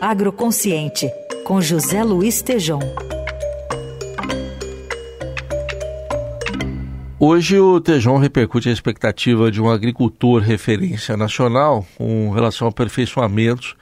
Agroconsciente, com José Luiz Tejom. Hoje o Tejon repercute a expectativa de um agricultor referência nacional com relação ao aperfeiçoamento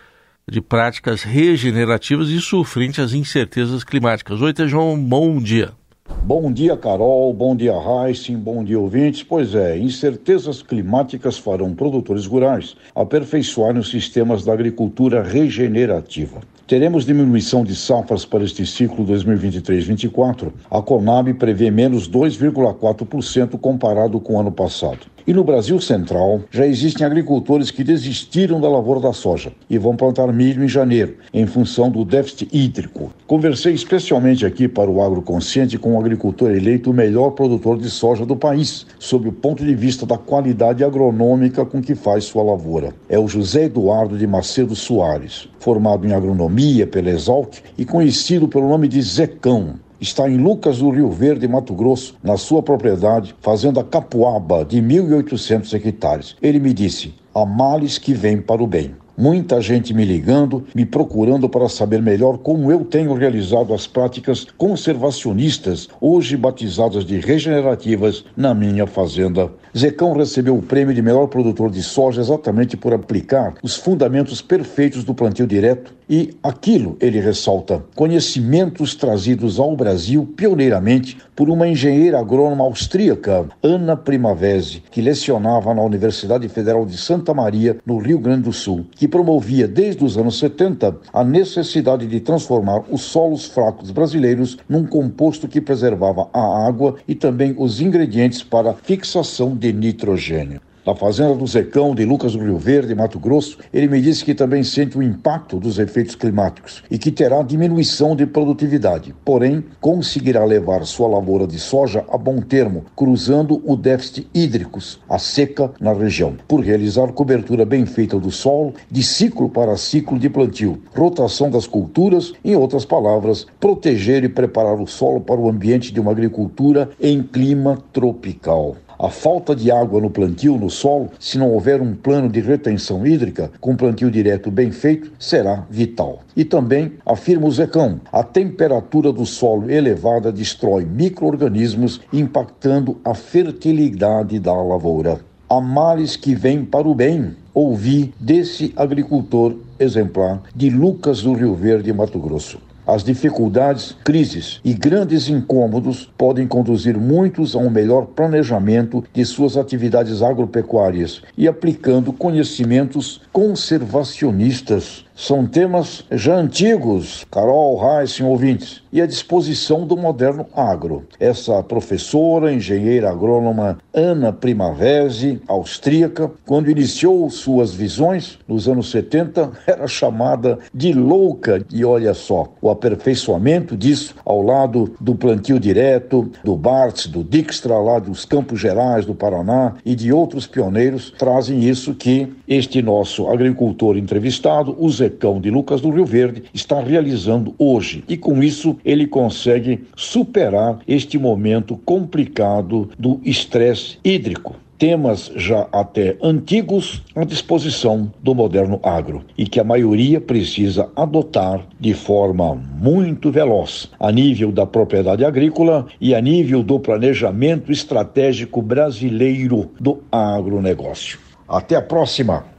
de práticas regenerativas e frente às incertezas climáticas. Oi, Tejon, bom dia. Bom dia, Carol. Bom dia, Heissing. Bom dia, ouvintes. Pois é, incertezas climáticas farão produtores rurais aperfeiçoarem os sistemas da agricultura regenerativa. Teremos diminuição de safras para este ciclo 2023-24. A Conab prevê menos 2,4% comparado com o ano passado. E no Brasil Central, já existem agricultores que desistiram da lavoura da soja e vão plantar milho em janeiro, em função do déficit hídrico. Conversei especialmente aqui para o Agroconsciente com o agricultor eleito o melhor produtor de soja do país, sob o ponto de vista da qualidade agronômica com que faz sua lavoura. É o José Eduardo de Macedo Soares, formado em agronomia pela Exalc e conhecido pelo nome de Zecão está em Lucas do Rio Verde, Mato Grosso, na sua propriedade, fazenda Capuaba, de 1.800 hectares. Ele me disse: há males que vêm para o bem. Muita gente me ligando, me procurando para saber melhor como eu tenho realizado as práticas conservacionistas, hoje batizadas de regenerativas, na minha fazenda. Zecão recebeu o prêmio de melhor produtor de soja exatamente por aplicar os fundamentos perfeitos do plantio direto e aquilo, ele ressalta, conhecimentos trazidos ao Brasil pioneiramente por uma engenheira agrônoma austríaca, Ana Primavesi, que lecionava na Universidade Federal de Santa Maria, no Rio Grande do Sul, que promovia desde os anos 70 a necessidade de transformar os solos fracos brasileiros num composto que preservava a água e também os ingredientes para fixação de nitrogênio na fazenda do Zecão de Lucas do Rio Verde, Mato Grosso, ele me disse que também sente o impacto dos efeitos climáticos e que terá diminuição de produtividade. Porém, conseguirá levar sua lavoura de soja a bom termo, cruzando o déficit hídricos, a seca na região, por realizar cobertura bem feita do solo, de ciclo para ciclo de plantio, rotação das culturas, em outras palavras, proteger e preparar o solo para o ambiente de uma agricultura em clima tropical. A falta de água no plantio, no solo, se não houver um plano de retenção hídrica, com plantio direto bem feito, será vital. E também, afirma o Zecão, a temperatura do solo elevada destrói micro-organismos, impactando a fertilidade da lavoura. Há males que vêm para o bem, ouvi desse agricultor exemplar de Lucas do Rio Verde, Mato Grosso. As dificuldades, crises e grandes incômodos podem conduzir muitos a um melhor planejamento de suas atividades agropecuárias e aplicando conhecimentos conservacionistas são temas já antigos, Carol, Heissen, ouvintes, e à disposição do moderno agro. Essa professora, engenheira agrônoma Ana Primavesi, austríaca, quando iniciou suas visões nos anos 70, era chamada de louca, e olha só, o aperfeiçoamento disso ao lado do plantio direto, do Bartz, do Dijkstra, lá dos Campos Gerais do Paraná e de outros pioneiros, trazem isso que este nosso agricultor entrevistado, o De Lucas do Rio Verde, está realizando hoje. E com isso ele consegue superar este momento complicado do estresse hídrico temas já até antigos à disposição do moderno agro e que a maioria precisa adotar de forma muito veloz a nível da propriedade agrícola e a nível do planejamento estratégico brasileiro do agronegócio. Até a próxima!